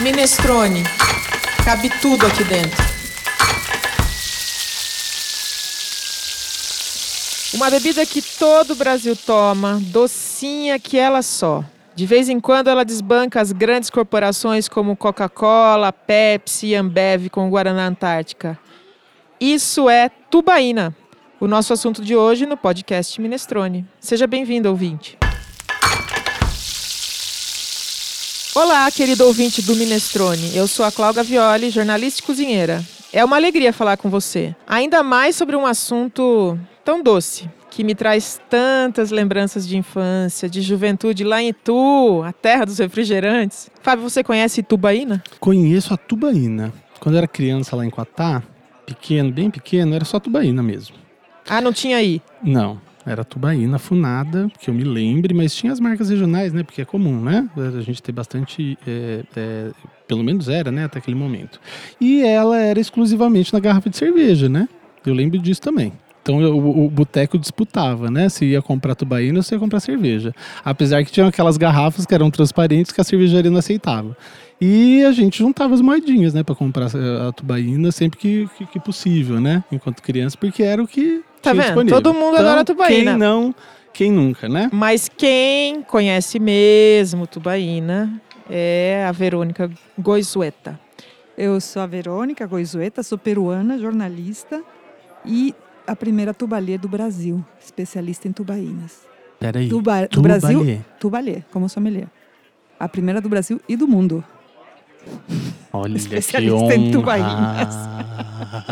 Minestrone. Cabe tudo aqui dentro. Uma bebida que todo o Brasil toma, docinha que ela só. De vez em quando ela desbanca as grandes corporações como Coca-Cola, Pepsi e Ambev com Guaraná Antártica. Isso é tubaína, o nosso assunto de hoje no podcast Minestrone. Seja bem-vindo, ouvinte. Olá, querido ouvinte do Minestrone. Eu sou a Cláudia Violi, jornalista e cozinheira. É uma alegria falar com você, ainda mais sobre um assunto tão doce, que me traz tantas lembranças de infância, de juventude lá em Itu, a terra dos refrigerantes. Fábio, você conhece Itubaína? Conheço a tubaína. Quando eu era criança lá em Quatá, pequeno, bem pequeno, era só tubaína mesmo. Ah, não tinha aí? Não, era tubaína funada, que eu me lembre, mas tinha as marcas regionais, né? Porque é comum, né? A gente ter bastante. É, é, pelo menos era, né? Até aquele momento. E ela era exclusivamente na garrafa de cerveja, né? Eu lembro disso também. Então o, o boteco disputava, né? Se ia comprar tubaína ou se ia comprar cerveja. Apesar que tinham aquelas garrafas que eram transparentes que a cervejaria não aceitava. E a gente juntava as moedinhas, né, para comprar a tubaína sempre que, que, que, possível, né? Enquanto criança, porque era o que tá vendo? disponível. Todo mundo então, adora tubaína. Quem não, quem nunca, né? Mas quem conhece mesmo tubaína é a Verônica Goizueta. Eu sou a Verônica Goizueta, sou peruana, jornalista e a primeira tubalê do Brasil, especialista em tubaínas. Peraí, Tuba do Brasil, tubalê, como sommelier. A primeira do Brasil e do mundo. Olha especialista em tubaínas.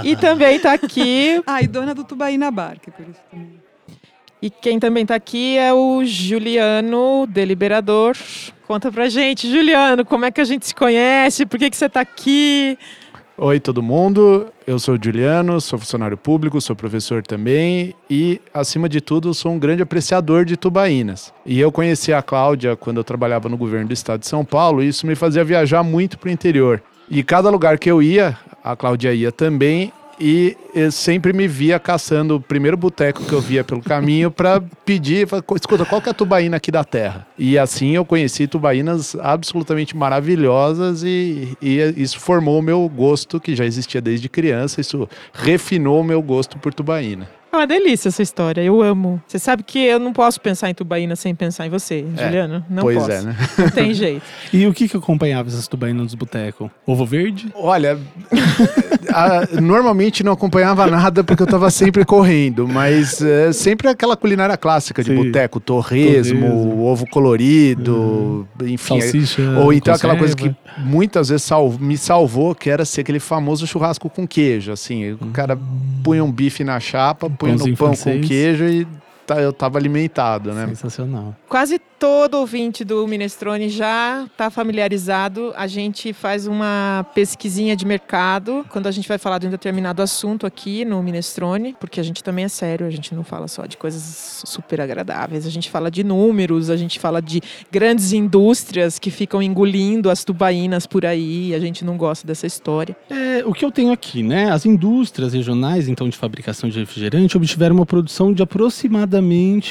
e também está aqui... Ah, e dona do Tubaína Bar, que por isso também... E quem também está aqui é o Juliano, deliberador. Conta pra gente, Juliano, como é que a gente se conhece? Por que, que você está aqui? Oi, todo mundo. Eu sou o Juliano, sou funcionário público, sou professor também e, acima de tudo, sou um grande apreciador de tubaínas. E eu conheci a Cláudia quando eu trabalhava no governo do estado de São Paulo e isso me fazia viajar muito para o interior. E cada lugar que eu ia, a Cláudia ia também, e eu sempre me via caçando o primeiro boteco que eu via pelo caminho para pedir, escuta, qual que é a tubaína aqui da terra? E assim eu conheci tubaínas absolutamente maravilhosas e, e isso formou o meu gosto, que já existia desde criança, isso refinou o meu gosto por tubaína. É uma delícia essa história, eu amo. Você sabe que eu não posso pensar em Tubaína sem pensar em você, é, Juliano. Não pois posso. é, né? Não tem jeito. e o que que acompanhava essas Tubaínas dos botecos? Ovo verde? Olha, a, normalmente não acompanhava nada porque eu estava sempre correndo, mas é, sempre aquela culinária clássica de boteco, torresmo, torresmo, ovo colorido, hum, enfim. Salsicha, ou então conserva. aquela coisa que muitas vezes me salvou, que era ser aquele famoso churrasco com queijo, assim. O cara punha um bife na chapa, punha no pão francês. com queijo e tá, eu tava alimentado, né? Sensacional. Quase todo ouvinte do Minestrone já está familiarizado. A gente faz uma pesquisinha de mercado quando a gente vai falar de um determinado assunto aqui no Minestrone, porque a gente também é sério, a gente não fala só de coisas super agradáveis, a gente fala de números, a gente fala de grandes indústrias que ficam engolindo as tubaínas por aí, a gente não gosta dessa história. É, o que eu tenho aqui, né? As indústrias regionais, então, de fabricação de refrigerante obtiveram uma produção de aproximadamente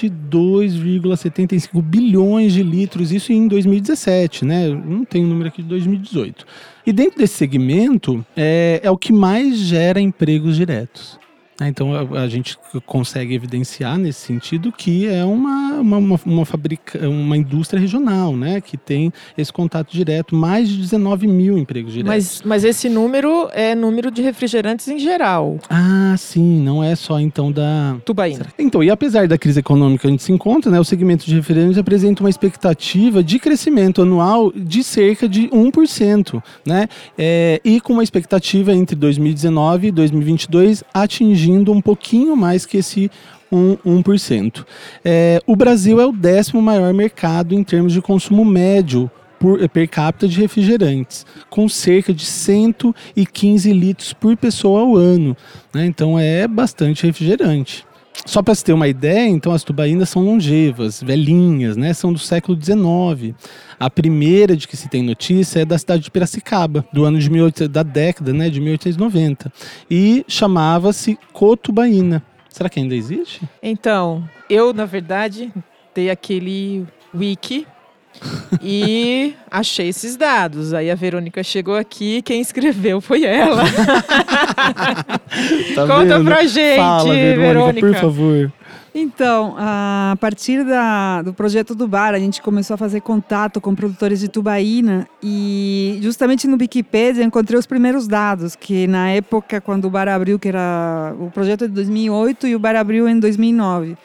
2,75 bilhões bilhões de litros, isso em 2017, né? Não tem o um número aqui de 2018. E dentro desse segmento é, é o que mais gera empregos diretos. Né? Então a, a, gente consegue evidenciar nesse sentido que é uma, uma, uma, uma, fabrica, uma indústria regional, né? Que tem esse contato direto, mais de 19 mil empregos diretos. Mas, mas esse número é número de refrigerantes em geral. Ah, sim, não é só então da. Tubaína. Então, e apesar da crise econômica que a gente se encontra, né? O segmento de refrigerantes apresenta uma expectativa de crescimento anual de cerca de 1%, né? É, e com uma expectativa entre 2019 e 2022 atingir atingindo um pouquinho mais que esse 1%. 1%. É, o Brasil é o décimo maior mercado em termos de consumo médio por, per capita de refrigerantes, com cerca de 115 litros por pessoa ao ano. Né? Então é bastante refrigerante. Só para você ter uma ideia, então as tubaínas são longevas, velhinhas, né? São do século XIX. A primeira de que se tem notícia é da cidade de Piracicaba, do ano de 18, da década, né, de 1890, e chamava-se Cotubaína. Será que ainda existe? Então, eu na verdade dei aquele wiki E achei esses dados. Aí a Verônica chegou aqui, quem escreveu foi ela. Tá Conta vendo? pra gente, Fala, Verônica, Verônica. por favor. Então, a partir da, do projeto do bar, a gente começou a fazer contato com produtores de tubaína e justamente no Wikipedia eu encontrei os primeiros dados, que na época quando o bar abriu, que era o projeto é de 2008 e o bar abriu em 2009.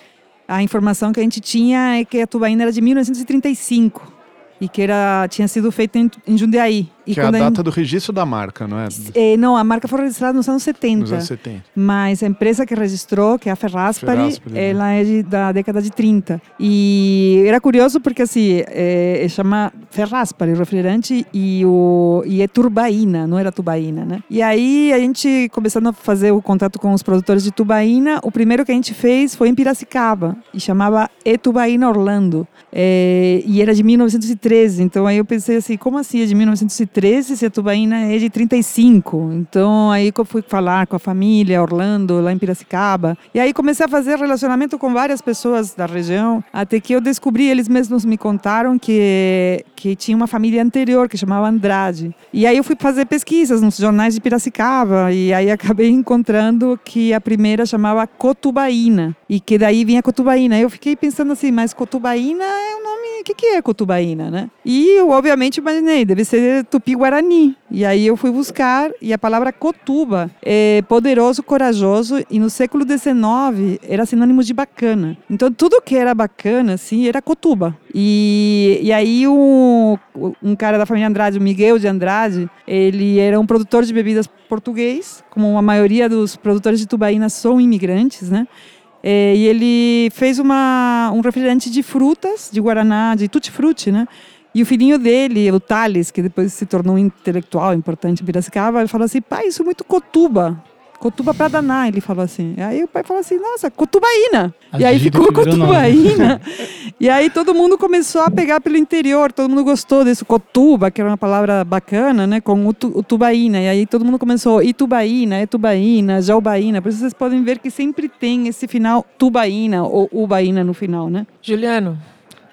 A informação que a gente tinha é que a tubaína era de 1935 e que era, tinha sido feita em, em Jundiaí. E Que é a quando data gente- do registro da marca, não é? Eh, não, a marca foi registrada nos anos 70. Nos anos 70. Mas a empresa que registrou, que é a Ferraspari, Ferraspari, né? ela é de- da década de 30. E era curioso porque, assim, é, chama Ferraspari o refrigerante e, o, e é turbaína, não era tubaína, né? E aí, a gente, começando a fazer o contato com os produtores de tubaína, o primeiro que a gente fez foi em Piracicaba, e chamava E Tubaína Orlando. É, e era de 1913, então aí eu pensei assim, como assim é de 1913 se a tubaína é de 35? Então aí eu fui falar com a família Orlando, lá em Piracicaba, e aí comecei a fazer relacionamento com várias pessoas da região, até que eu descobri, eles mesmos me contaram que, que tinha uma família anterior que chamava Andrade. E aí eu fui fazer pesquisas nos jornais de Piracicaba, e aí acabei encontrando que a primeira chamava Cotubaína, e que daí vinha Cotubaína. Eu fiquei pensando assim, mas Cotubaína é um nome, o que, que é Cotubaína, né? E eu obviamente imaginei, deve ser tupi-guarani. E aí eu fui buscar, e a palavra cotuba é poderoso, corajoso, e no século XIX era sinônimo de bacana. Então tudo que era bacana, assim, era cotuba. E, e aí um, um cara da família Andrade, o Miguel de Andrade, ele era um produtor de bebidas português, como a maioria dos produtores de tubaína são imigrantes, né? É, e ele fez uma, um refrigerante de frutas, de guaraná, de tutti-frutti, né? E o filhinho dele, o Thales, que depois se tornou um intelectual importante em Piracicaba, ele falou assim, pai, isso é muito cotuba. Cotuba pra danar, ele falou assim. E aí o pai falou assim, nossa, cotubaína. E aí ficou cotubaína. e aí todo mundo começou a pegar pelo interior, todo mundo gostou desse cotuba, que era uma palavra bacana, né? Com o tubaína. E aí todo mundo começou, itubaína, etubaína, jaubaína. Por isso vocês podem ver que sempre tem esse final tubaína ou ubaína no final, né? Juliano,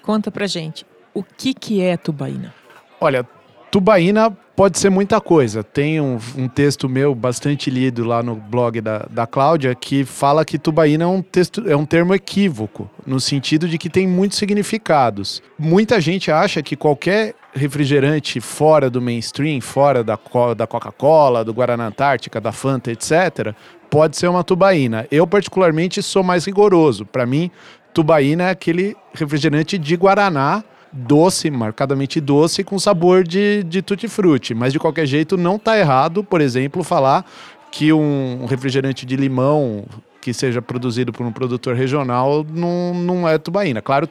conta pra gente. O que, que é tubaína? Olha, tubaína pode ser muita coisa. Tem um, um texto meu bastante lido lá no blog da, da Cláudia que fala que tubaína é um, texto, é um termo equívoco, no sentido de que tem muitos significados. Muita gente acha que qualquer refrigerante fora do mainstream, fora da, da Coca-Cola, do Guaraná Antártica, da Fanta, etc., pode ser uma tubaína. Eu, particularmente, sou mais rigoroso. Para mim, tubaína é aquele refrigerante de Guaraná doce, marcadamente doce, com sabor de, de tutti-frutti. Mas, de qualquer jeito, não está errado, por exemplo, falar que um refrigerante de limão que seja produzido por um produtor regional não, não é tubaína. Claro,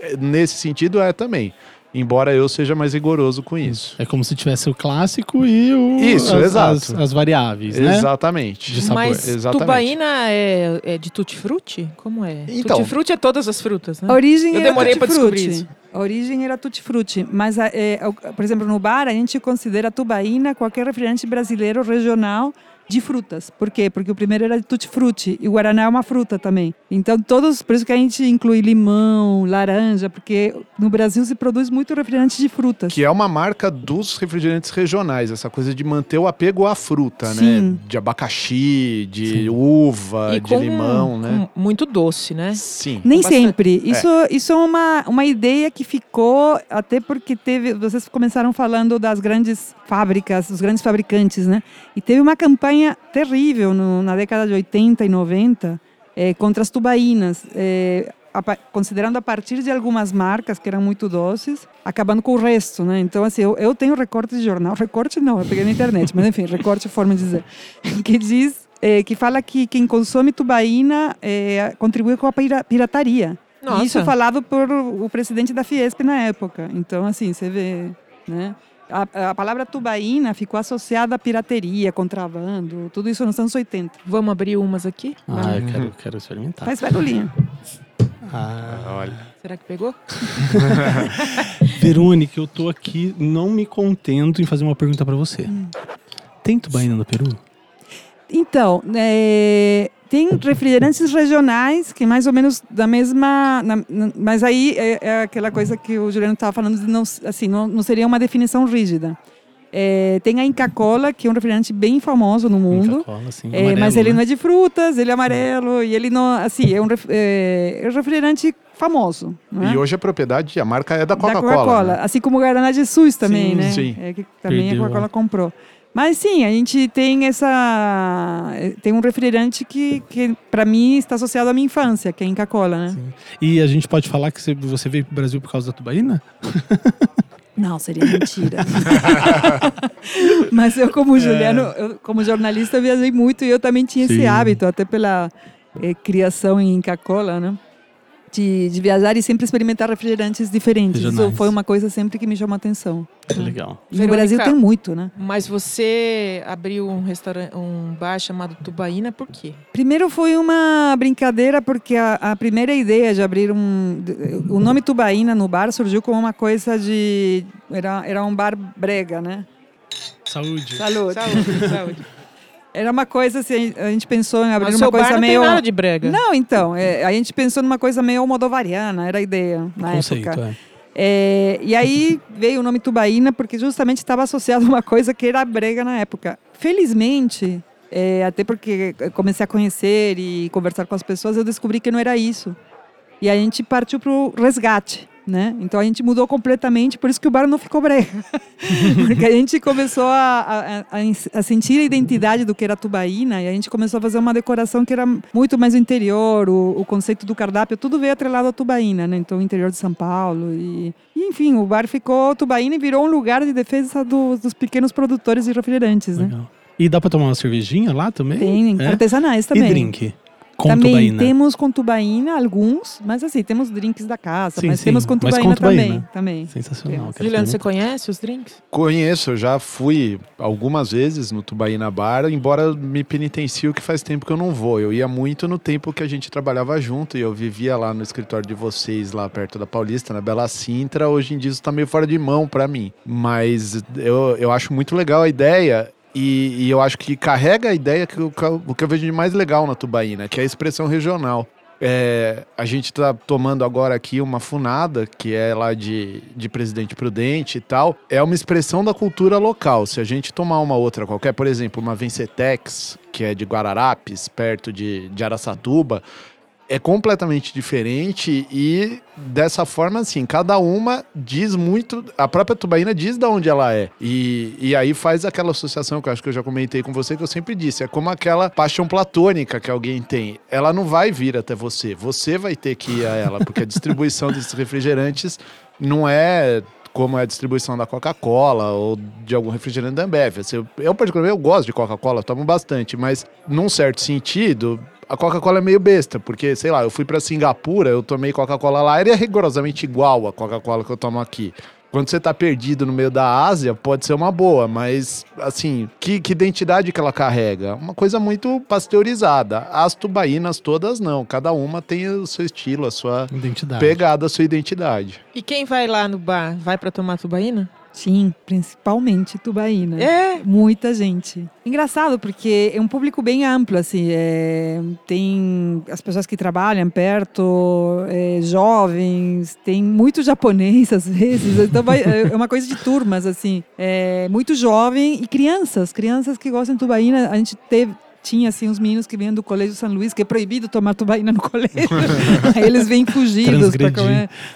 é, nesse sentido é também. Embora eu seja mais rigoroso com isso. É como se tivesse o clássico e o, Isso, as, exato. As, as variáveis, né? Exatamente. De sabor. Mas Exatamente. tubaína é, é de tutti-frutti? Como é? Então- tutti-frutti é todas as frutas, né? A origem Eu era demorei pra descobrir isso. A origem era tutti-frutti, mas, é, o- por exemplo, no bar a gente considera tubaína qualquer refrigerante brasileiro regional de frutas. Por quê? Porque o primeiro era de tutti-frutti e o guaraná é uma fruta também. Então todos, por isso que a gente inclui limão, laranja, porque no Brasil se produz muito refrigerante de frutas. Que é uma marca dos refrigerantes regionais, essa coisa de manter o apego à fruta, né? Sim. De abacaxi, de Sim. uva, E de com, limão, né? com muito doce, né? Sim. Nem Bastante. sempre. Isso é, isso é uma, uma ideia que ficou, até porque teve. Vocês começaram falando das grandes fábricas, dos grandes fabricantes, né? E teve uma campanha terrível no, na década de 80 e 90 eh, contra as tubaínas. eh, a considerando a partir de algumas marcas que eram muito doces, acabando com o resto, né? Então, assim, eu, eu tenho recorte de jornal, recorte não, eu peguei na internet, mas enfim, recorte é forma de dizer, que diz, eh, que fala que quem consome tubaína contribui com a pira- pirataria. Nossa. E Isso falado por o presidente da Fiesp na época. Então, assim, você vê, né? A, a palavra tubaína ficou associada à pirateria, contrabando, tudo isso nos anos 80. Vamos abrir umas aqui? Ah, eu quero, quero experimentar. Faz barulhinho. Ah, Olha. Será que pegou? Verônica, eu tô aqui não me contento em fazer uma pergunta pra você. Tem tubaína no Peru? Então, é, tem refrigerantes regionais que mais ou menos da mesma, na, na, mas aí é, é, aquela coisa que o Juliano estava falando de não, assim, não, não seria uma definição rígida. É, tem a Inca Cola, que é um refrigerante bem famoso no mundo. Inca Cola, sim. É, mas ele né? não é de frutas, ele é amarelo e ele não, assim, é um, é, é um refrigerante famoso. É? E hoje a propriedade, a marca é da Coca-Cola. Coca né? Assim como o Guaraná Jesus também, sim, né? Sim. É, que também Perdeu, a Coca-Cola comprou. Mas sim, a gente tem essa tem um refrigerante que, que para mim está associado à minha infância, que é a Inca Cola, né? Sim. E a gente pode falar que você veio para o Brasil por causa da tubaína? Não, seria mentira. Mas eu, como Juliano, eu, como jornalista, viajei muito e eu também tinha Sim. esse hábito, até pela eh, criação em Inca Cola, né? De, de viajar e sempre experimentar refrigerantes diferentes. Isso foi uma coisa sempre que me chamou a atenção. Legal. E no Brasil tem muito, né? Mas você abriu um restaurante, um bar chamado Tubaína, por quê? Primeiro foi uma brincadeira porque a, a primeira ideia de abrir um, o nome Tubaína no bar surgiu como uma coisa de era era um bar brega, né? Saúde. Saúde. Saúde. saúde. Era uma coisa assim, a gente pensou em abrir Mas uma coisa bar não meio. Tem nada de brega. Não, então. É, a gente pensou numa coisa meio almodovariana, era a ideia na Conceito, época. É. É, e aí veio o nome Tubaína porque justamente estava associado a uma coisa que era brega na época. Felizmente, é, até porque comecei a conhecer e conversar com as pessoas, eu descobri que não era isso. E a gente partiu para o resgate né? Então a gente mudou completamente, por isso que o bar não ficou brega. Porque a gente começou a, a, a, sentir a identidade do que era Tubaína e a gente começou a fazer uma decoração que era muito mais o interior, o, o conceito do cardápio, tudo veio atrelado a Tubaína, né? Então o interior de São Paulo e, e enfim, o bar ficou Tubaína e virou um lugar de defesa do, dos pequenos produtores de refrigerantes, né? Legal. E dá para tomar uma cervejinha lá também? Tem, é? artesanais também. E drink? Com também tubaína. temos com tubaína alguns, mas assim, temos drinks da casa, sim, mas sim. temos com tubaína, com tubaína, também. também. Sensacional. Juliano, você conhece os drinks? Conheço, já fui algumas vezes no Tubaína Bar, embora me penitencio que faz tempo que eu não vou. Eu ia muito no tempo que a gente trabalhava junto e eu vivia lá no escritório de vocês, lá perto da Paulista, na Bela Sintra. Hoje em dia isso tá meio fora de mão para mim. Mas eu, eu acho muito legal a ideia e, e, eu acho que carrega a ideia que, o que eu vejo de mais legal na tubaína, que é a expressão regional. É, a gente está tomando agora aqui uma funada, que é lá de, de Presidente Prudente e tal. É uma expressão da cultura local. Se a gente tomar uma outra qualquer, por exemplo, uma Vencetex, que é de Guararapes, perto de, de Araçatuba, é completamente diferente e dessa forma, assim, cada uma diz muito. A própria tubaína diz de onde ela é. E, e aí faz aquela associação que eu acho que eu já comentei com você, que eu sempre disse. É como aquela paixão platônica que alguém tem. Ela não vai vir até você. Você vai ter que ir a ela, porque a distribuição desses refrigerantes não é como é a distribuição da Coca-Cola ou de algum refrigerante da Ambev. Assim, eu, particularmente, eu gosto de Coca-Cola, tomo bastante, mas num certo sentido, a Coca-Cola é meio besta, porque, sei lá, eu fui para Singapura, eu tomei Coca-Cola lá, é rigorosamente igual à Coca-Cola que eu tomo aqui. Quando você tá perdido no meio da Ásia, pode ser uma boa, mas, assim, que, que identidade que ela carrega? Uma coisa muito pasteurizada. As tubaínas todas não, cada uma tem o seu estilo, a sua identidade. pegada, a sua identidade. E quem vai lá no bar, vai para tomar tubaína? Sim, principalmente tubaína. É? Muita gente. Engraçado, porque é um público bem amplo, assim. É, tem as pessoas que trabalham perto, é, jovens, tem muito japonês às vezes. Então vai, é uma coisa de turmas, assim. É, muito jovem e crianças, crianças que gostam de tubaína. A gente teve, tinha assim uns meninos que vêm do Colégio São Luís, que é proibido tomar tubaína no colégio. Aí eles vêm fugidos para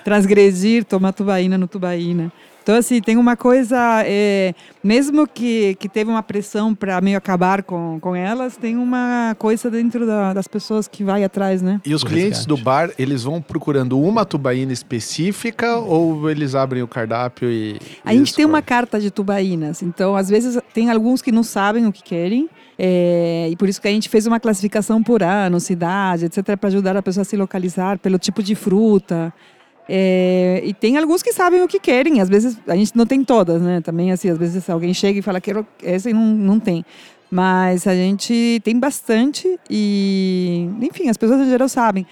transgredir, tomar tubaína no tubaína. Então, assim, tem uma coisa, é, mesmo que, que teve uma pressão para meio acabar com, com elas, tem uma coisa dentro da, das pessoas que vai atrás, né? E os o clientes resgate. do bar, eles vão procurando uma tubaína específica ou eles abrem o cardápio e. A gente tem uma carta de tubaínas, então às vezes tem alguns que não sabem o que querem. É, e por isso que a gente fez uma classificação por ano, cidade, etc., para ajudar a pessoa a se localizar pelo tipo de fruta. É, e tem alguns que sabem o que querem, às vezes a gente não tem todas, né? Também assim, às vezes alguém chega e fala quero essa e não, não tem. Mas a gente tem bastante e, enfim, as pessoas em geral sabem.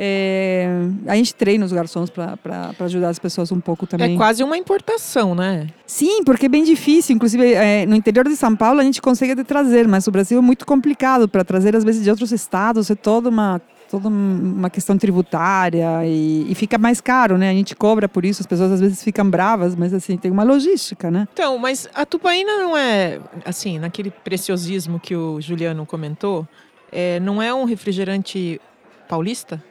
É, a gente treina os garçons para ajudar as pessoas um pouco também. É quase uma importação, né? Sim, porque é bem difícil. Inclusive, é, no interior de São Paulo a gente consegue trazer, mas o Brasil é muito complicado para trazer, às vezes, de outros estados. É toda uma toda uma questão tributária e, e, fica mais caro, né? A gente cobra por isso, as pessoas às vezes ficam bravas, mas assim, tem uma logística, né? Então, mas a tupaína não é, assim, naquele preciosismo que o Juliano comentou, é, não é um refrigerante paulista?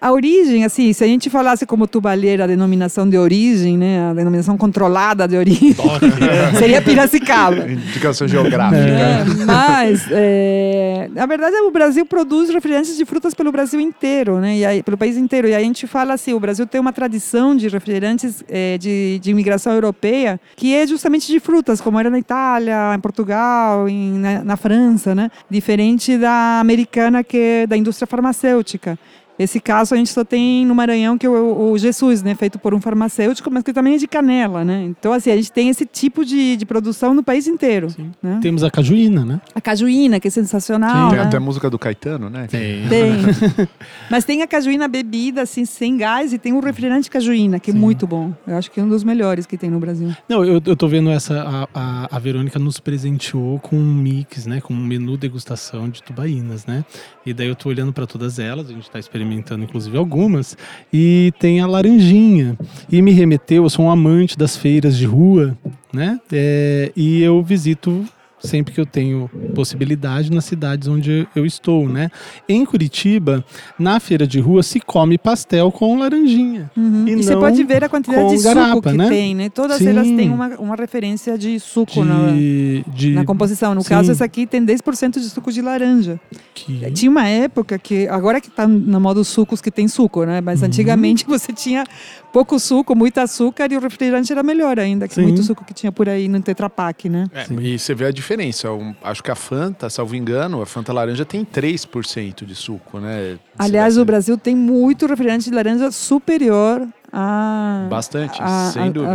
A origem, assim, se a gente falasse como tubalheira a denominação de origem, né, a denominação controlada de origem, seria Piracicaba. Indicação geográfica. É, mas, é, na verdade, o Brasil produz refrigerantes de frutas pelo Brasil inteiro, né, e aí, pelo país inteiro. E aí a gente fala assim, o Brasil tem uma tradição de refrigerantes é, de, de imigração europeia que é justamente de frutas, como era na Itália, em Portugal, em, na, na França, né, diferente da americana que é da indústria farmacêutica. Esse caso a gente só tem no Maranhão, que é o, o Jesus, né? Feito por um farmacêutico, mas que também é de canela, né? Então, assim, a gente tem esse tipo de, de produção no país inteiro. Né? Temos a cajuína, né? A cajuína, que é sensacional. Sim, tem né? até a música do Caetano, né? Tem. Tem. mas tem a cajuína bebida, assim, sem gás, e tem o refrigerante cajuína, que é muito bom. Eu acho que é um dos melhores que tem no Brasil. Não, eu, eu tô vendo essa. A, a, a Verônica nos presenteou com um mix, né? Com um menu degustação de tubaínas, né? E daí eu tô olhando para todas elas, a gente tá experimentando experimentando inclusive algumas, e tem a laranjinha. E me remeteu, eu sou um amante das feiras de rua, né? É, e eu visito sempre que eu tenho possibilidade nas cidades onde eu estou, né? Em Curitiba, na feira de rua se come pastel com laranjinha. Uhum. E, e você pode ver a quantidade de garapa, suco que né? tem, né? Todas Sim. elas têm uma, uma referência de suco De, na, de, na composição. No sim. caso, essa aqui tem 10% de suco de laranja. que- Tinha uma época que, agora que está na moda os sucos que tem suco, né? Uhum. Mas antigamente você tinha pouco suco, muito açúcar e o refrigerante era melhor ainda que Sim. muito suco que tinha por aí no Tetra Pak, né? É, e você vê a diferença. Um- acho que a Fanta, salvo engano, a Fanta laranja tem 3% de suco, né? Aliás, o Brasil tem muito refrigerante de laranja superior a Bastante, a- sem a- dúvida.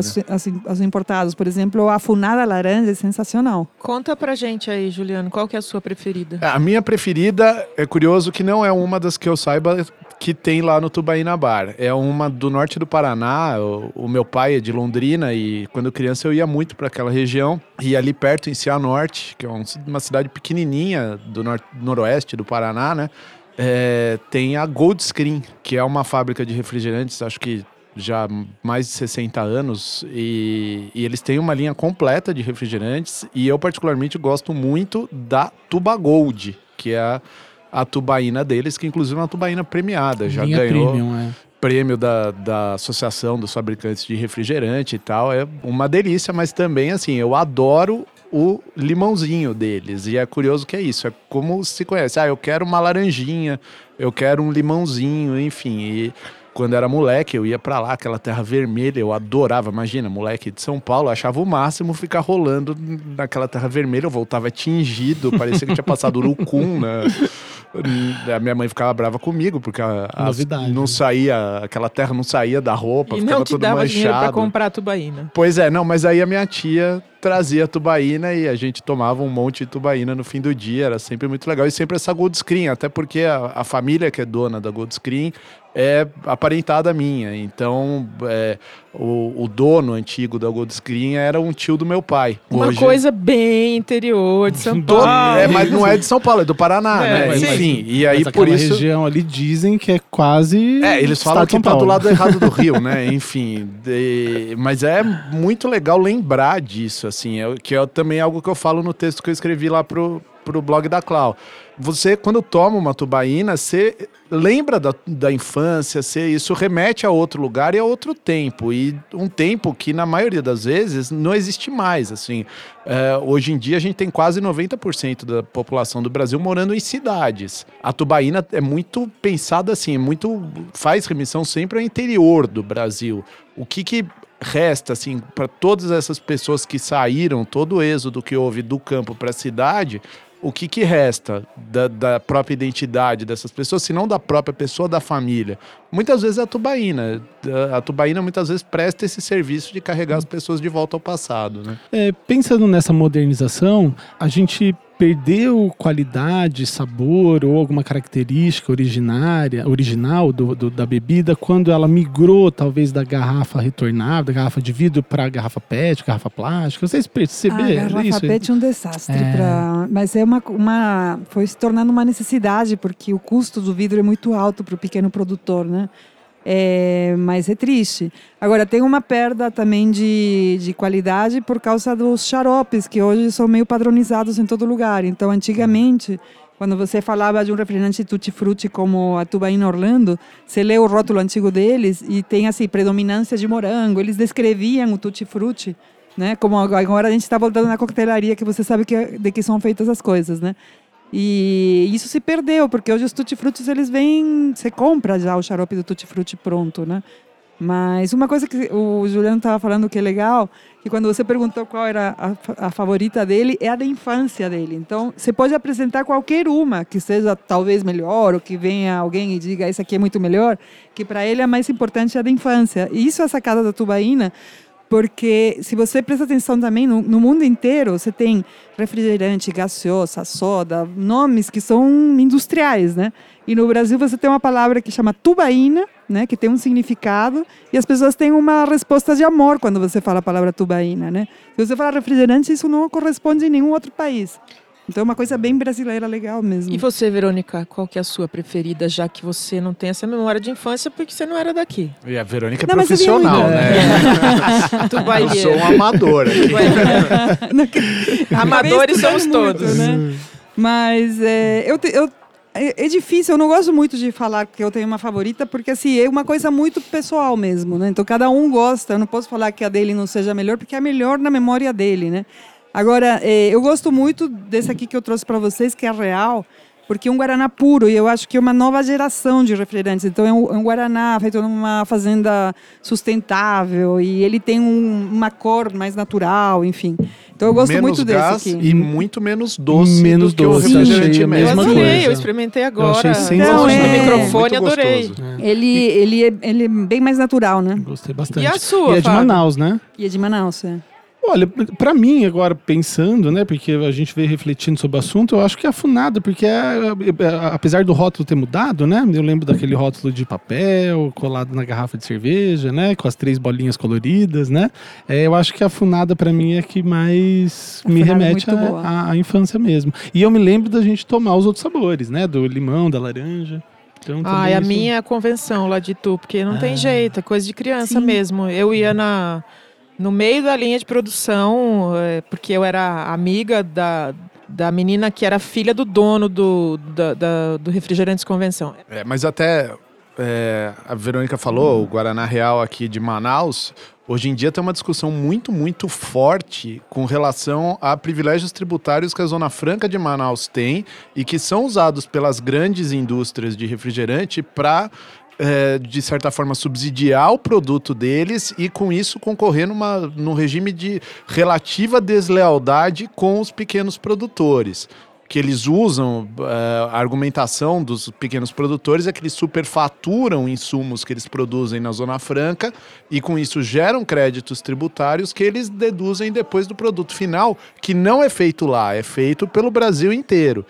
aos importados. Por exemplo, a funada laranja é sensacional. Conta pra gente aí, Juliano, qual que é a sua preferida? A minha preferida, é curioso que não é uma das que eu saiba que tem lá no Tubaína Bar. É uma do norte do Paraná. O, o meu pai é de Londrina e quando criança eu ia muito para aquela região. E ali perto, em Cianorte, que é um- uma cidade pequenininha do nor noroeste do Paraná, né? É, tem a Gold Screen, que é uma fábrica de refrigerantes, acho que já mais de 60 anos e, e eles têm uma linha completa de refrigerantes e eu particularmente gosto muito da Tuba Gold, que é a, a tubaína deles, que inclusive é uma tubaína premiada, já linha ganhou premium, é. prêmio da, da Associação dos Fabricantes de Refrigerante e tal. É uma delícia, mas também, assim, eu adoro o limãozinho deles. E é curioso que é isso, é como se conhece. Ah, eu quero uma laranjinha, eu quero um limãozinho, enfim. E quando era moleque, eu ia pra lá, aquela terra vermelha, eu adorava. Imagina, moleque de São Paulo, eu achava o máximo ficar rolando naquela terra vermelha. Eu voltava tingido, parecia que tinha passado urucum, né? A minha mãe ficava brava comigo, porque a, a- Novidade, não né? saía, aquela terra não saía da roupa, E ficava não te tudo dava dinheiro pra manchado. comprar a tubaína. Pois é, não, mas aí a minha tia trazia tubaína e a gente tomava um monte de tubaína no fim do dia, era sempre muito legal. E sempre essa Gold Screen, até porque a, a família que é dona da Gold Screen é aparentada minha. Então, é, o, o dono antigo da Gold Screen era um tio do meu pai. Uma Hoje- coisa bem interior de São Do- Paulo. é, mas não é de São Paulo, é do Paraná, É, né? mas- Enfim, e aí Mas por isso. região ali dizem que é quase. É, eles falam que tá do lado errado do rio, né? Enfim, de- mas é muito legal lembrar disso, assim, é, que é também algo que eu falo no texto que eu escrevi lá pro, pro blog da Clau. Você, quando toma uma tubaína, você lembra da, da infância, você, isso remete a outro lugar e a outro tempo. E um tempo que, na maioria das vezes, não existe mais, assim. É, hoje em dia, a gente tem quase 90% da população do Brasil morando em cidades. A tubaína é muito pensada assim, é muito faz remissão sempre ao interior do Brasil. O que que resta assim para todas essas pessoas que saíram, todo o êxodo que houve do campo para a cidade? O que, que resta da, da própria identidade dessas pessoas, se não da própria pessoa, da família? Muitas vezes é a tubaína. A tubaína muitas vezes presta esse serviço de carregar as pessoas de volta ao passado, né? É, pensando nessa modernização, a gente perdeu qualidade, sabor ou alguma característica originária, original do, do, da bebida quando ela migrou talvez da garrafa retornável, da garrafa de vidro para garrafa PET, garrafa plástica. Vocês perceberam ah, garrafa isso? PET é um desastre, é... Pra... mas é uma, uma foi se tornando uma necessidade porque o custo do vidro é muito alto para o pequeno produtor, né? É, mas é triste. Agora, tem uma perda também de, de qualidade por causa dos xaropes, que hoje são meio padronizados em todo lugar. Então, antigamente, quando você falava de um refrigerante tutti-frutti como a Tubaína Orlando, você lê o rótulo antigo deles e tem assim, predominância de morango. Eles descreviam o tutti-frutti, né? Como agora a gente está voltando na coquetelaria, que você sabe que, de que são feitas as coisas, né? E isso se perdeu, porque hoje os tutti-frutti eles vêm, você compra já o xarope do tutti-frutti pronto, né? Mas uma coisa que o Juliano estava falando que é legal, que quando você perguntou qual era a, a, favorita dele, é a da infância dele. Então, você pode apresentar qualquer uma que seja talvez melhor, ou que venha alguém e diga, essa aqui é muito melhor, que para ele a mais importante é a da infância. E isso é a sacada da tubaína, porque se você presta atenção também, no, no, mundo inteiro você tem refrigerante, gaseosa, soda, nomes que são industriais, né? E no Brasil você tem uma palavra que chama tubaína, né? Que tem um significado e as pessoas têm uma resposta de amor quando você fala a palavra tubaína, né? Se você fala refrigerante, isso não corresponde em nenhum outro país. Então é uma coisa bem brasileira legal mesmo. E você, Verônica, qual que é a sua preferida, já que você não tem essa memória de infância porque você não era daqui? E a Verônica é não, profissional, né? Eu sou um amador aqui. Amadores somos todos. Muito, né? Mas é, eu, eu é, é difícil, eu não gosto muito de falar que eu tenho uma favorita, porque assim, é uma coisa muito pessoal mesmo, né? Então cada um gosta, eu não posso falar que a dele não seja melhor, porque é melhor na memória dele, né? Agora, é, eu gosto muito desse aqui que eu trouxe para vocês, que é real, porque é um Guaraná puro, e eu acho que é uma nova geração de refrigerantes. Então, é um, é um Guaraná feito numa fazenda sustentável, e ele tem um, uma cor mais natural, enfim. Então, eu gosto menos muito gás desse aqui. E muito menos doce menos do que doce, o refrigerante Sim, mesmo. Eu adorei, eu experimentei agora. Eu achei então, é, no microfone, adorei. É. Ele, ele, é, ele é bem mais natural, né? Gostei bastante. E a sua, E é de Fábio? Manaus, né? E é de Manaus, é. Olha, para mim, agora pensando, né, porque a gente veio refletindo sobre o assunto, eu acho que é a Funada, porque é, é, apesar do rótulo ter mudado, né, eu lembro daquele rótulo de papel colado na garrafa de cerveja, né, com as três bolinhas coloridas, né, é, eu acho que a Funada para mim é que mais A me é remete à, infância mesmo. E eu me lembro da gente tomar os outros sabores, né, do limão, da laranja. Então, Ah, também a isso- minha é a convenção lá de tu, porque não tem jeito, é coisa de criança Sim. mesmo. Eu ia na, no meio da linha de produção, é, porque eu era amiga da, da menina que era filha do dono do, da, da- do Refrigerantes Convenção. É, mas até é, a Verônica falou, o Guaraná Real aqui de Manaus, hoje em dia tem uma discussão muito, muito forte com relação a privilégios tributários que a Zona Franca de Manaus tem e que são usados pelas grandes indústrias de refrigerante para. De certa forma, subsidiar o produto deles e, com isso, concorrer numa, num regime de relativa deslealdade com os pequenos produtores que eles usam, eh, a argumentação dos pequenos produtores é que eles superfaturam insumos que eles produzem na Zona Franca e com isso geram créditos tributários que eles deduzem depois do produto final, que não é feito lá, é feito pelo Brasil inteiro.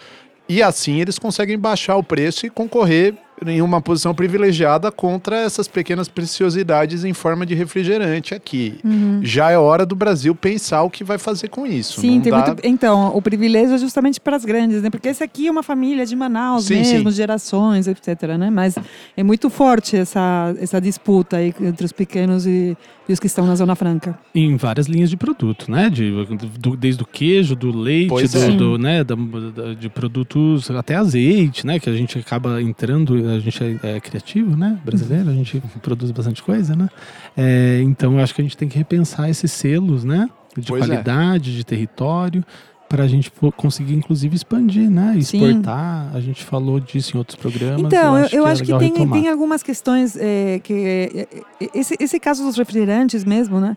E assim eles conseguem baixar o preço e concorrer em uma posição privilegiada contra essas pequenas preciosidades em forma de refrigerante aqui. Já é hora do Brasil pensar o que vai fazer com isso. Sim, Não tem dá- muito. Então, o privilégio é justamente para as grandes, né? Porque esse aqui é uma família de Manaus Sim, mesmo, sim. gerações, etc. Né? Mas é muito forte essa, essa disputa aí entre os pequenos e, e os que estão na Zona Franca. em várias linhas de produto, né? De, do- desde o queijo, do leite, do, é. do, né? da- da- de produtos até azeite, né? Que a gente acaba entrando, a gente é, é criativo, né? Brasileiro, a gente produz bastante coisa, né? É, então eu acho que a gente tem que repensar esses selos, né? De Pois é. qualidade, de território. Para a gente conseguir, inclusive, expandir, né? Sim. Exportar. A gente falou disso em outros programas. Então, eu, eu é acho que tem, retomar. tem algumas questões é, que. é, é, esse, esse caso dos refrigerantes mesmo, né?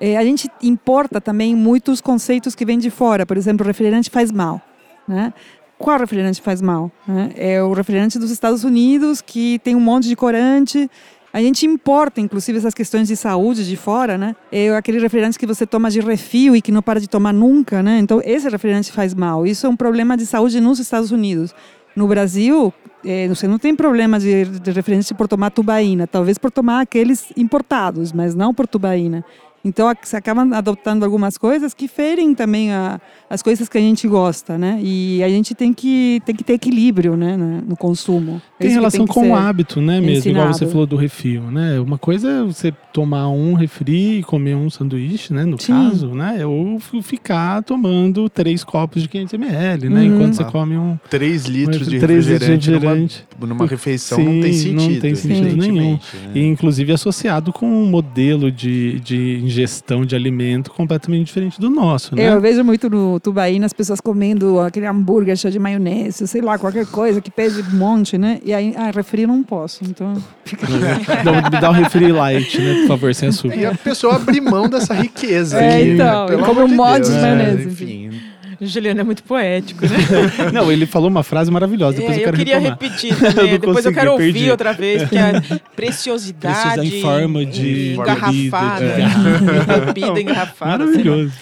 É, a gente importa também muitos conceitos que vêm de fora. Por exemplo, refrigerante faz mal. Né? Qual refrigerante faz mal? né? É o refrigerante dos Estados Unidos, que tem um monte de corante A gente importa, inclusive, essas questões de saúde de fora, né? É aquele refrigerante que você toma de refil e que não para de tomar nunca, né? Então, esse refrigerante faz mal. Isso é um problema de saúde nos Estados Unidos. No Brasil, é, você não tem problema de, de refrigerante por tomar tubaína, talvez por tomar aqueles importados, mas não por tubaína. Então, você acaba adotando algumas coisas que ferem também a, as coisas que a gente gosta, né? E a gente tem que, tem que ter equilíbrio né, no consumo. É tem relação tem com o hábito, né, mesmo? Ensinado. Igual você falou do refil, né? Uma coisa é você tomar um refri e comer um sanduíche, né? No Sim. caso, né? Ou ficar tomando três copos de 500 ml, né? Uhum. Enquanto você come um... Três litros um, de refrigerante, refrigerante. Numa, numa refeição Sim, não tem sentido. Não tem sentido nenhum. Né? E, inclusive, associado com um modelo de, de ingestão de alimento completamente diferente do nosso, né? Eu vejo muito no Tubaína as pessoas comendo aquele hambúrguer cheio de maionese, sei lá, qualquer coisa que pede um monte, né? E aí, ah, refri não posso, então fica... Não, me dá um refri light, né? Por favor, sem açúcar. E a pessoa abrir mão dessa riqueza. É, aqui, então, né? como um monte de maionese. É, enfim... Juliano é muito poético, né? Não, ele falou uma frase maravilhosa. Depois é, eu, eu queria retomar. repetir também. eu depois eu quero ouvir perdi. outra vez, porque a preciosidade. em forma de. Engarrafada. De... Bebida engarrafada. Maravilhoso.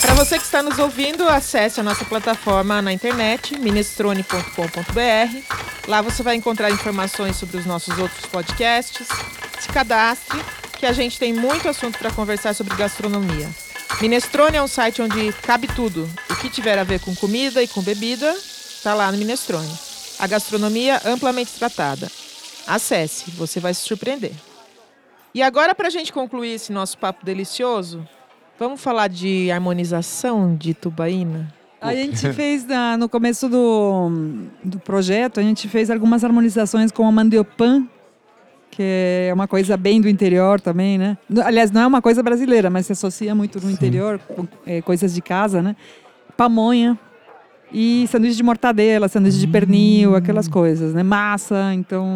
Para você que está nos ouvindo, acesse a nossa plataforma na internet, minestrone.com.br. Lá você vai encontrar informações sobre os nossos outros podcasts. Se cadastre, que a gente tem muito assunto para conversar sobre gastronomia. Minestrone é um site onde cabe tudo. O que tiver a ver com comida e com bebida, está lá no Minestrone. A gastronomia amplamente tratada. Acesse, você vai se surpreender. E agora, para a gente concluir esse nosso papo delicioso, vamos falar de harmonização de tubaína? A gente fez no começo do, do projeto, a gente fez algumas harmonizações com a mandiopan, que é uma coisa bem do interior também, né? Aliás, não é uma coisa brasileira, mas se associa muito no Sim. interior, com é, coisas de casa, né? Pamonha e sanduíche de mortadela, sanduíche hum. de pernil, aquelas coisas, né? Massa, então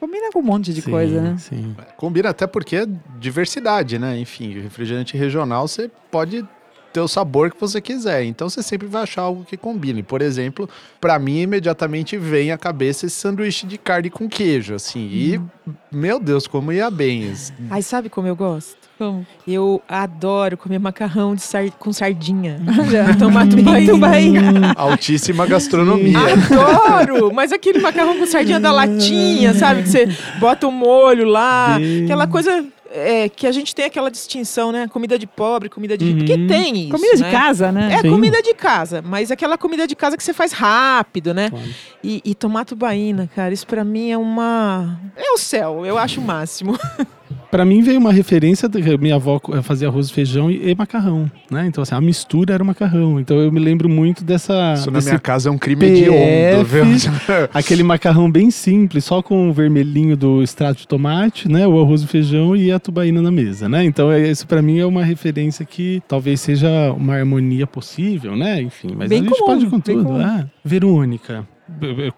combina com um monte de sim, coisa, né? Sim. Combina até porque é diversidade, né? Enfim, refrigerante regional você pode ter o sabor que você quiser. Então você sempre vai achar algo que combine. Por exemplo, para mim imediatamente vem à cabeça esse sanduíche de carne com queijo, assim. E hum. meu Deus, como ia bem. Ai, sabe como eu gosto? Como? Eu adoro comer macarrão de sar... com sardinha. Tomate tubaína. Altíssima gastronomia. Adoro! Mas aquele macarrão com sardinha da latinha, sabe? Que você bota o molho lá, aquela coisa é, que a gente tem aquela distinção, né? Comida de pobre, comida de. Uhum. Porque tem isso. Comida né? de casa, né? É Sim. comida de casa, mas aquela comida de casa que você faz rápido, né? Claro. E, e tomar tubaína, cara, isso para mim é uma. É o céu, eu acho o máximo. Para mim veio uma referência, minha avó fazia arroz e feijão e, e, macarrão, né? Então assim, a mistura era o macarrão. Então eu me lembro muito dessa... Isso na minha casa é um crime PF, hediondo, viu? aquele macarrão bem simples, só com o vermelhinho do extrato de tomate, né? O arroz e feijão e a tubaína na mesa, né? Então é, isso para mim é uma referência que talvez seja uma harmonia possível, né? Enfim, mas bem a gente comum, pode com tudo. Ah, Verônica,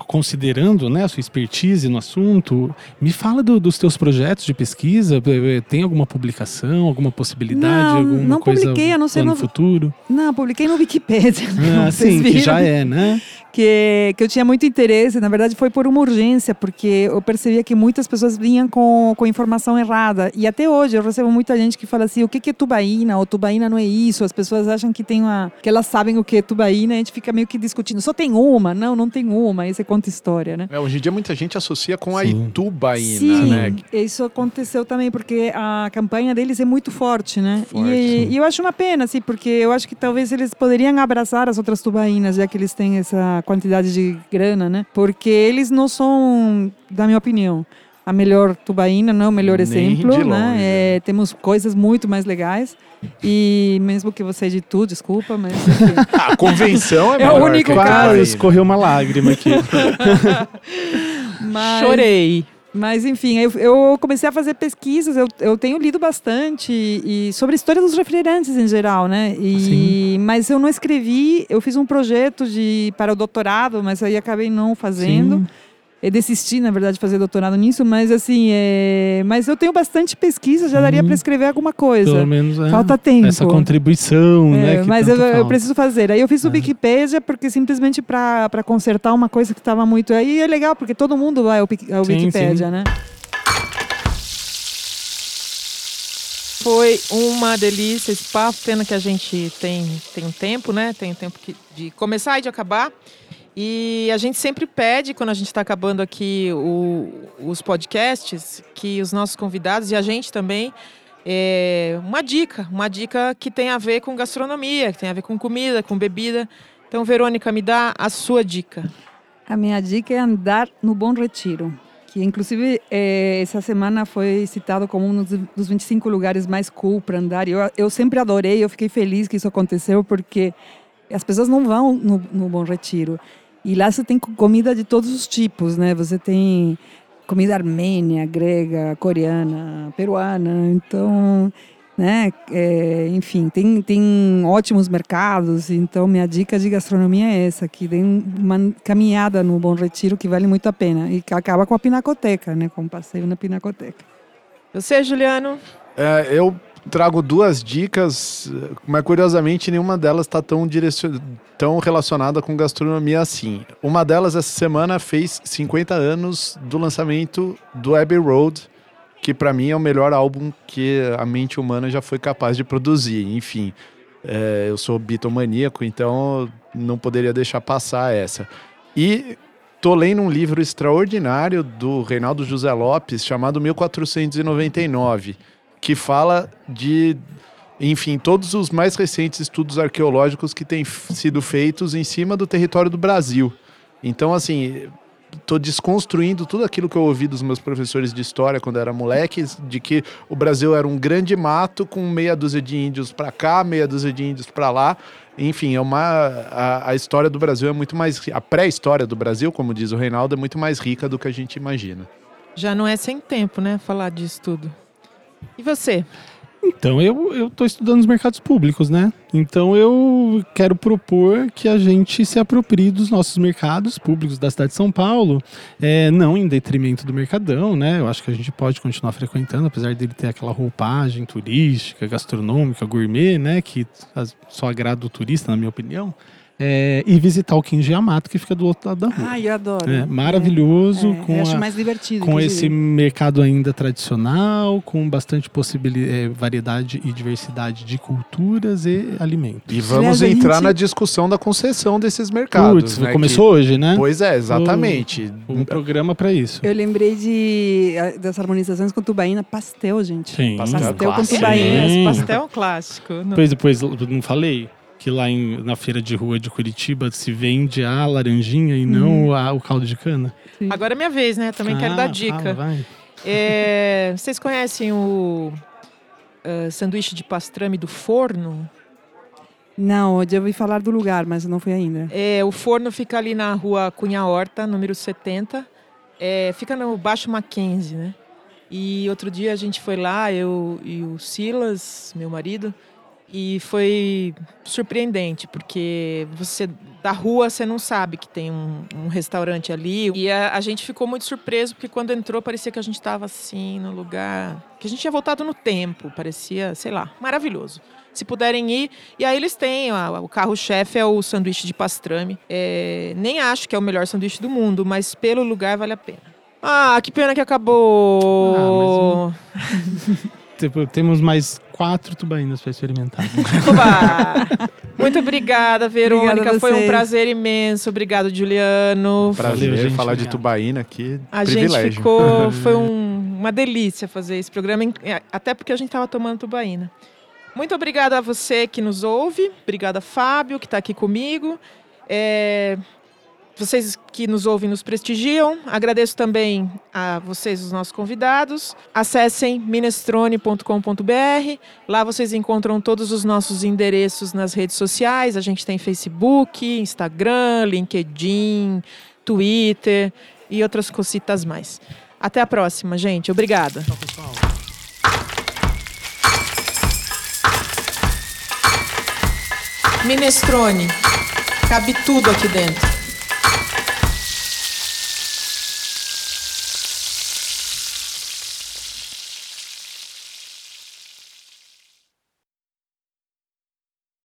considerando né, a sua expertise no assunto, me fala do, dos teus projetos de pesquisa. Tem alguma publicação, alguma possibilidade, não, alguma não coisa publiquei, a não ser no futuro? Não, publiquei no Wikipedia. Ah, sim, que já é, né? que, que eu tinha muito interesse. Na verdade, foi por uma urgência, porque eu percebia que muitas pessoas vinham com, com informação errada. E até hoje eu recebo muita gente que fala assim: o que, que é tubaína? Ou tubaína não é isso. As pessoas acham que tem uma. que elas sabem o que é tubaína e a gente fica meio que discutindo. Só tem uma? Não, não tem uma. Aí você conta história, né? É, hoje em dia muita gente associa com a Sim. Itubaína, Sim, né? Isso aconteceu também, porque a campanha deles é muito forte, né? Forte, e, e, eu acho uma pena, assim, porque eu acho que talvez eles poderiam abraçar as outras tubaínas, já que eles têm essa quantidade de grana, né? Porque eles não são, da minha opinião, a melhor tubaína, não é o melhor Nem exemplo, né? É, temos coisas muito mais legais. E mesmo que você tudo, desculpa, mas. a convenção é, é o único caso. Escorreu uma lágrima aqui. mas... Chorei. Mas, enfim, eu, eu, comecei a fazer pesquisas, eu, eu tenho lido bastante e, sobre a história dos refrigerantes em geral, né? E, mas eu não escrevi, eu fiz um projeto de, para o doutorado, mas aí acabei não fazendo. Sim. É desistir, na verdade, de fazer doutorado nisso, mas assim, é... mas eu tenho bastante pesquisa, já daria Uhum. para escrever alguma coisa. Pelo menos é, Falta tempo. essa contribuição, É, né? que mas eu, tanto eu falta. preciso fazer. Aí eu fiz o É. Wikipedia porque simplesmente para consertar uma coisa que estava muito. Aí é legal porque todo mundo vai ao, ao Sim, Wikipedia, sim. né? Foi uma delícia esse papo. Pena que a gente tem, tem um tempo, né? Tem um tempo que- de começar e de acabar. E a gente sempre pede, quando a gente está acabando aqui o- os podcasts, que os nossos convidados e a gente também, é, uma dica, uma dica que tem a ver com gastronomia, que tem a ver com comida, com bebida. Então, Verônica, me dá a sua dica. A minha dica é andar no Bom Retiro, que inclusive eh, essa semana foi citado como um dos- dos 25 lugares mais cool para andar. Eu, eu sempre adorei, eu fiquei feliz que isso aconteceu, porque as pessoas não vão no, no Bom Retiro. E lá você tem co- comida de todos os tipos, né? Você tem comida armênia, grega, coreana, peruana. Então, né? É, enfim, tem, tem ótimos mercados. Então, minha dica de gastronomia é essa: que tem uma caminhada no Bom Retiro que vale muito a pena. E que acaba com a pinacoteca, né? Com um passeio na pinacoteca. Você, Juliano? É, eu trago duas dicas, mas curiosamente nenhuma delas está tão, direcion... tão relacionada com gastronomia assim. Uma delas essa semana fez 50 anos do lançamento do Abbey Road, que para mim é o melhor álbum que a mente humana já foi capaz de produzir. Enfim, é, eu sou bitomaníaco, então não poderia deixar passar essa. E tô lendo um livro extraordinário do Reinaldo José Lopes chamado 1499 que fala de, enfim, todos os mais recentes estudos arqueológicos que têm sido feitos em cima do território do Brasil. Então, assim, estou desconstruindo tudo aquilo que eu ouvi dos meus professores de história quando era moleque, de que o Brasil era um grande mato com meia dúzia de índios para cá, meia dúzia de índios para lá. Enfim, é uma a, a história do Brasil é muito mais a pré-história do Brasil, como diz o Reinaldo, é muito mais rica do que a gente imagina. Já não é sem tempo, né? Falar disso tudo. E você? Então, eu estou estudando os mercados públicos, né? Então, eu quero propor que a gente se aproprie dos nossos mercados públicos da cidade de São Paulo, é, não em detrimento do Mercadão, né? Eu acho que a gente pode continuar frequentando, apesar dele ter aquela roupagem turística, gastronômica, gourmet, né? Que só agrada o turista, na minha opinião. É, e visitar o Quinje Amato, que fica do outro lado da rua. Ah, eu adoro. É, maravilhoso, É, com eu acho a- mais divertido. com esse mercado ainda tradicional, com bastante possibilidade, variedade e diversidade de culturas e alimentos. E vamos Aliás, entrar gente- na discussão da concessão desses mercados. Putz, né, começou hoje, né? que- Pois é, exatamente. Um programa para isso. Eu lembrei de, das harmonizações com tubaína, pastel, gente. Sim. Pastel Pastel com tubaína. Pastel é clássico. Não- Depois, depois, não falei que lá em- na feira de rua de Curitiba se vende a laranjinha e não a- o caldo de cana? Agora é minha vez, né? Também quero Ah, dar fala, dica. vai. É, vocês conhecem o ah, sanduíche de pastrame do forno? Não, eu já ouvi falar do lugar, mas não fui ainda. É, o forno fica ali na rua Cunha Horta, número 70. É, fica no Baixo Mackenzie, né? E outro dia a gente foi lá, eu e o Silas, meu marido, e foi surpreendente, porque você da rua você não sabe que tem um, um restaurante ali. E a, a gente ficou muito surpreso, porque quando entrou parecia que a gente estava assim, no lugar. que a gente tinha voltado no tempo. Parecia, sei lá, maravilhoso. Se puderem ir. E aí eles têm, a- o carro-chefe é o sanduíche de pastrame. É, nem acho que é o melhor sanduíche do mundo, mas pelo lugar vale a pena. Ah, que pena que acabou. Tipo, temos mais quatro tubaínas para experimentar. Oba! Muito obrigada, Verônica. Obrigada a Foi um prazer imenso. Obrigado, Juliano. Prazer Valeu, gente, falar de obrigado. tubaína aqui. A privilégio. gente ficou. Foi um- uma delícia fazer esse programa, é, até porque a gente estava tomando tubaína. Muito obrigada a você que nos ouve. Obrigada, Fábio, que está aqui comigo. É, vocês que nos ouvem nos prestigiam. Agradeço também a vocês, os nossos convidados. Acessem minestrone.com.br. Lá vocês encontram todos os nossos endereços nas redes sociais. A gente tem Facebook, Instagram, LinkedIn, Twitter e outras cositas mais. Até a próxima, gente. Obrigada. Minestrone. Cabe tudo aqui dentro.